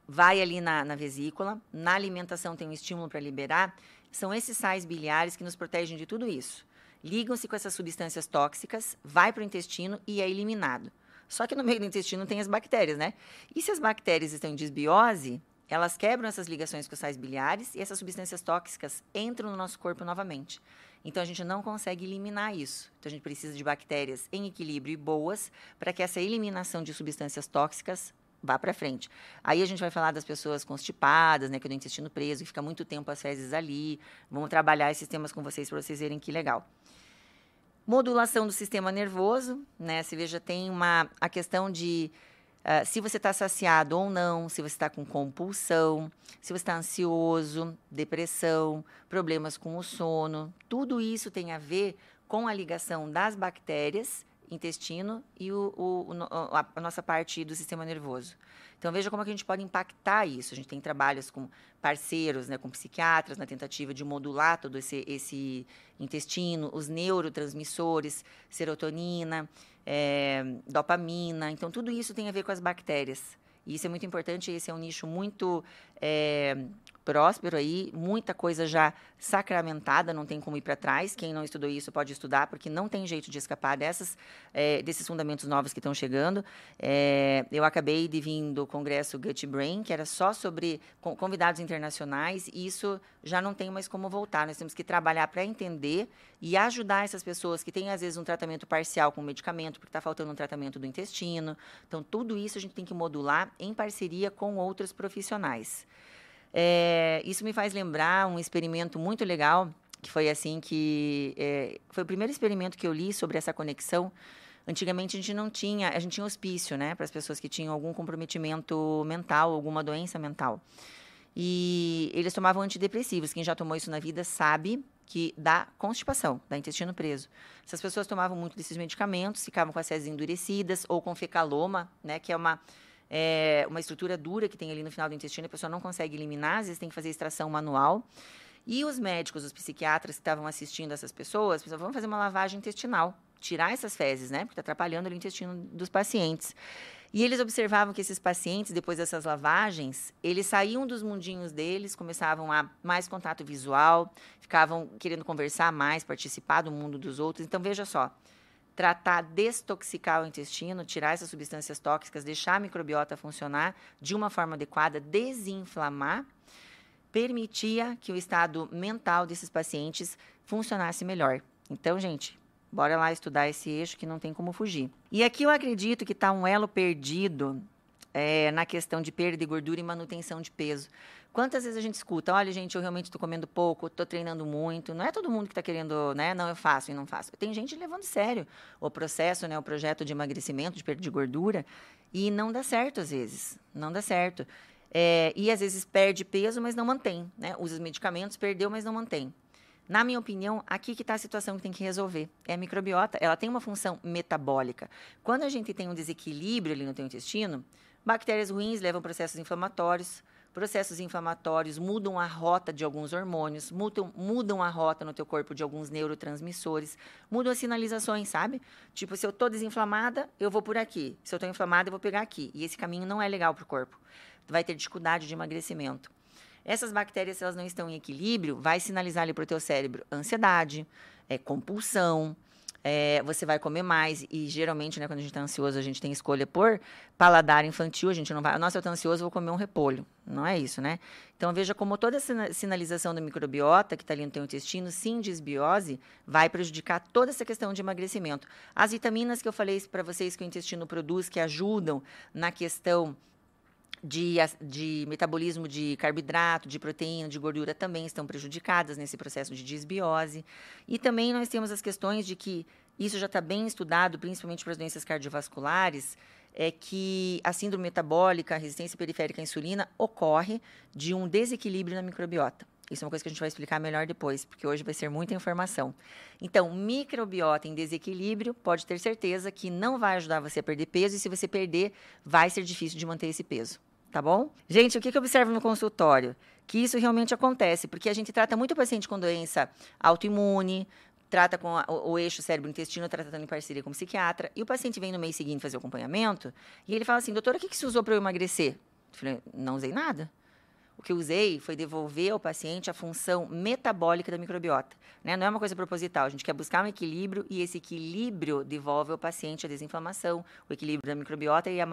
vai ali na, na vesícula, na alimentação tem um estímulo para liberar, são esses sais biliares que nos protegem de tudo isso. Ligam-se com essas substâncias tóxicas, vai para o intestino e é eliminado. Só que no meio do intestino tem as bactérias, né? E se as bactérias estão em desbiose, elas quebram essas ligações com os sais biliares e essas substâncias tóxicas entram no nosso corpo novamente. Então a gente não consegue eliminar isso. Então a gente precisa de bactérias em equilíbrio e boas para que essa eliminação de substâncias tóxicas vá para frente. Aí a gente vai falar das pessoas constipadas, né, que é do intestino preso, que fica muito tempo as fezes ali. Vamos trabalhar esses temas com vocês para vocês verem que legal. Modulação do sistema nervoso, né? Você veja, tem uma a questão de Uh, se você está saciado ou não, se você está com compulsão, se você está ansioso, depressão, problemas com o sono, tudo isso tem a ver com a ligação das bactérias, intestino e o, o, a nossa parte do sistema nervoso. Então veja como é que a gente pode impactar isso. A gente tem trabalhos com parceiros, né, com psiquiatras, na tentativa de modular todo esse, esse intestino, os neurotransmissores, serotonina, é, dopamina. Então, tudo isso tem a ver com as bactérias. E isso é muito importante, esse é um nicho muito é, próspero aí, muita coisa já sacramentada, não tem como ir para trás. Quem não estudou isso pode estudar, porque não tem jeito de escapar dessas, é, desses fundamentos novos que estão chegando. É, eu acabei de vir do congresso Gut Brain, que era só sobre convidados internacionais, e isso já não tem mais como voltar. Nós temos que trabalhar para entender e ajudar essas pessoas que têm, às vezes, um tratamento parcial com medicamento, porque está faltando um tratamento do intestino. Então, tudo isso a gente tem que modular em parceria com outros profissionais. É, isso me faz lembrar um experimento muito legal, que foi assim que... É, foi o primeiro experimento que eu li sobre essa conexão. Antigamente a gente não tinha, a gente tinha hospício, né, para as pessoas que tinham algum comprometimento mental, alguma doença mental. E eles tomavam antidepressivos. Quem já tomou isso na vida sabe que dá constipação, dá intestino preso. Essas pessoas tomavam muito desses medicamentos, ficavam com as fezes endurecidas ou com fecaloma, né, que é uma é, uma estrutura dura que tem ali no final do intestino, a pessoa não consegue eliminar, às vezes tem que fazer extração manual. E os médicos, os psiquiatras que estavam assistindo essas pessoas, pensavam, vamos fazer uma lavagem intestinal, tirar essas fezes, né? Porque está atrapalhando o intestino dos pacientes. E eles observavam que esses pacientes, depois dessas lavagens, eles saíam dos mundinhos deles, começavam a mais contato visual, ficavam querendo conversar mais, participar do mundo dos outros. Então, veja só, tratar, destoxicar o intestino, tirar essas substâncias tóxicas, deixar a microbiota funcionar de uma forma adequada, desinflamar, permitia que o estado mental desses pacientes funcionasse melhor. Então, gente, bora lá estudar esse eixo que não tem como fugir. E aqui eu acredito que está um elo perdido é, na questão de perda de gordura e manutenção de peso. Quantas vezes a gente escuta, olha, gente, eu realmente estou comendo pouco, estou treinando muito. Não é todo mundo que está querendo, né? Não, eu faço e não faço. Tem gente levando sério o processo, né? O projeto de emagrecimento, de perda de gordura, e não dá certo às vezes. Não dá certo. É, e às vezes perde peso, mas não mantém, né? Usa os medicamentos, perdeu, mas não mantém. Na minha opinião, aqui que está a situação que tem que resolver. É a microbiota, ela tem uma função metabólica. Quando a gente tem um desequilíbrio ali no teu intestino, bactérias ruins levam processos inflamatórios, Processos inflamatórios mudam a rota de alguns hormônios, mudam, mudam a rota no teu corpo de alguns neurotransmissores, mudam as sinalizações, sabe? Tipo, se eu estou desinflamada, eu vou por aqui. Se eu estou inflamada, eu vou pegar aqui. E esse caminho não é legal para o corpo. Vai ter dificuldade de emagrecimento. Essas bactérias, se elas não estão em equilíbrio, vai sinalizar ali para o teu cérebro ansiedade, é, compulsão, é, você vai comer mais. E geralmente, né, quando a gente está ansioso, a gente tem escolha por paladar infantil. A gente não vai. Nossa, eu estou ansioso, vou comer um repolho. Não é isso, né? Então veja como toda essa sinalização da microbiota que está ali no teu intestino, sim, desbiose, vai prejudicar toda essa questão de emagrecimento. As vitaminas que eu falei para vocês que o intestino produz, que ajudam na questão de, de, metabolismo de carboidrato, de proteína, de gordura também estão prejudicadas nesse processo de disbiose. E também nós temos as questões de que isso já está bem estudado, principalmente para as doenças cardiovasculares, é que a síndrome metabólica, a resistência periférica à insulina, ocorre de um desequilíbrio na microbiota. Isso é uma coisa que a gente vai explicar melhor depois, porque hoje vai ser muita informação. Então, microbiota em desequilíbrio, pode ter certeza que não vai ajudar você a perder peso, e se você perder, vai ser difícil de manter esse peso tá bom? Gente, o que, eu observo no consultório? Que isso realmente acontece, porque a gente trata muito paciente com doença autoimune, trata com a, o, o, eixo cérebro-intestino, tratando em parceria com o psiquiatra, e o paciente vem no mês seguinte fazer o acompanhamento, e ele fala assim, doutora, o que, que você usou para eu emagrecer? Eu falei, não usei nada. O que eu usei foi devolver ao paciente a função metabólica da microbiota. Né? Não é uma coisa proposital, a gente quer buscar um equilíbrio e esse equilíbrio devolve ao paciente a desinflamação, o equilíbrio da microbiota e a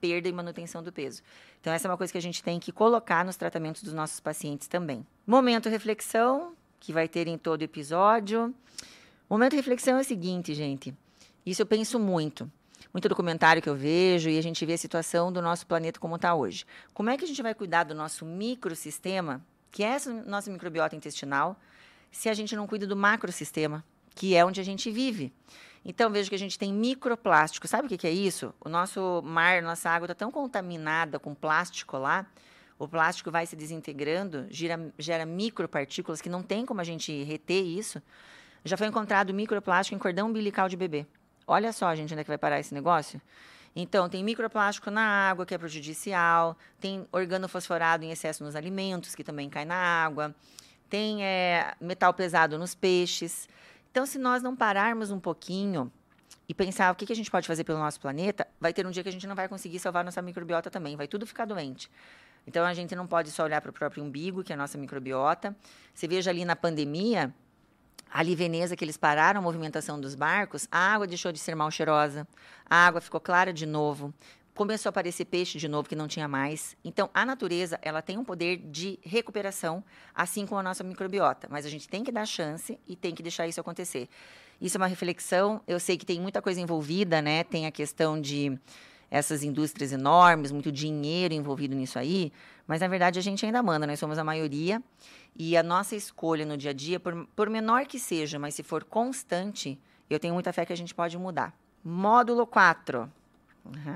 perda e manutenção do peso. Então, essa é uma coisa que a gente tem que colocar nos tratamentos dos nossos pacientes também. Momento reflexão, que vai ter em todo episódio. Momento reflexão é o seguinte, gente. Isso eu penso muito muito documentário que eu vejo e a gente vê a situação do nosso planeta como está hoje. Como é que a gente vai cuidar do nosso microsistema, que é essa nossa microbiota intestinal, se a gente não cuida do macrosistema, que é onde a gente vive? Então, vejo que a gente tem microplástico. Sabe o que, que é isso? O nosso mar, nossa água está tão contaminada com plástico lá, o plástico vai se desintegrando, gera, gera micropartículas que não tem como a gente reter isso. Já foi encontrado microplástico em cordão umbilical de bebê. Olha só, gente, onde é que vai parar esse negócio? Então, tem microplástico na água, que é prejudicial, tem organofosforado em excesso nos alimentos, que também cai na água, tem é, metal pesado nos peixes. Então, se nós não pararmos um pouquinho e pensar o que, que a gente pode fazer pelo nosso planeta, vai ter um dia que a gente não vai conseguir salvar nossa microbiota também, vai tudo ficar doente. Então, a gente não pode só olhar para o próprio umbigo, que é a nossa microbiota. Você veja ali na pandemia, Ali Veneza, que eles pararam a movimentação dos barcos, a água deixou de ser mal cheirosa, a água ficou clara de novo, começou a aparecer peixe de novo que não tinha mais. Então, a natureza, ela tem um poder de recuperação, assim como a nossa microbiota, mas a gente tem que dar chance e tem que deixar isso acontecer. Isso é uma reflexão, eu sei que tem muita coisa envolvida, né? Tem a questão de essas indústrias enormes, muito dinheiro envolvido nisso aí, mas na verdade a gente ainda manda, nós somos a maioria e a nossa escolha no dia a dia, por, por menor que seja, mas se for constante, eu tenho muita fé que a gente pode mudar. Módulo 4.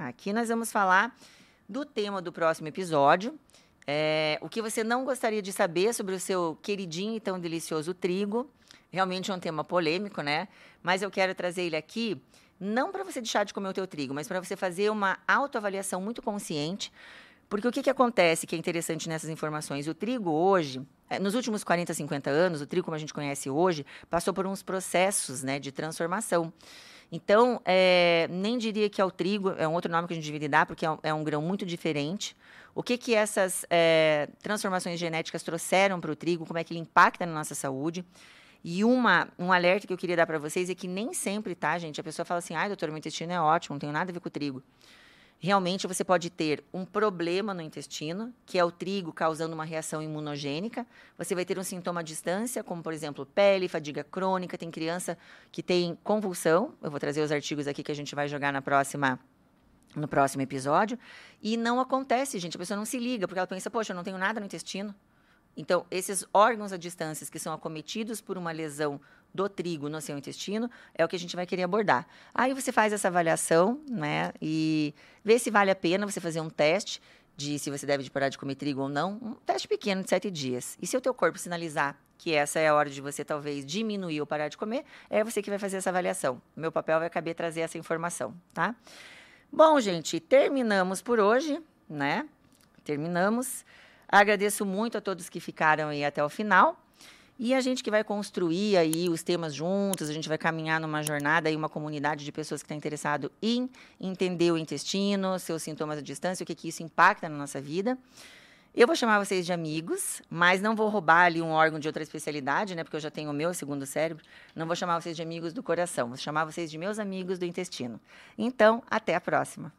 Aqui nós vamos falar do tema do próximo episódio. É, o que você não gostaria de saber sobre o seu queridinho e tão delicioso trigo. Realmente é um tema polêmico, né? Mas eu quero trazer ele aqui não para você deixar de comer o teu trigo, mas para você fazer uma autoavaliação muito consciente. Porque o que, que acontece que é interessante nessas informações? O trigo hoje, eh, nos últimos 40, 50 anos, o trigo como a gente conhece hoje, passou por uns processos né, de transformação. Então, é, nem diria que é o trigo, é um outro nome que a gente deveria dar, porque é um, é um grão muito diferente. O que, que essas é, transformações genéticas trouxeram para o trigo, como é que ele impacta na nossa saúde. E uma, um alerta que eu queria dar para vocês é que nem sempre, tá, gente? A pessoa fala assim, ai, doutor, meu intestino é ótimo, não tem nada a ver com o trigo. Realmente você pode ter um problema no intestino, que é o trigo causando uma reação imunogênica. Você vai ter um sintoma à distância, como por exemplo pele, fadiga crônica. Tem criança que tem convulsão. Eu vou trazer os artigos aqui que a gente vai jogar na próxima no próximo episódio. E não acontece, gente. A pessoa não se liga, porque ela pensa, poxa, eu não tenho nada no intestino. Então, esses órgãos à distância que são acometidos por uma lesão do trigo no seu intestino é o que a gente vai querer abordar. Aí você faz essa avaliação, né, e vê se vale a pena você fazer um teste de se você deve parar de comer trigo ou não, um teste pequeno de sete dias. E se o teu corpo sinalizar que essa é a hora de você talvez diminuir ou parar de comer, é você que vai fazer essa avaliação. Meu papel vai caber trazer essa informação, tá? Bom, gente, terminamos por hoje, né? Terminamos. Agradeço muito a todos que ficaram aí até o final. E a gente que vai construir aí os temas juntos, a gente vai caminhar numa jornada aí, uma comunidade de pessoas que está interessado em entender o intestino, seus sintomas à distância, o que, que isso impacta na nossa vida. Eu vou chamar vocês de amigos, mas não vou roubar ali um órgão de outra especialidade, né? Porque eu já tenho o meu segundo cérebro. Não vou chamar vocês de amigos do coração, vou chamar vocês de meus amigos do intestino. Então, até a próxima.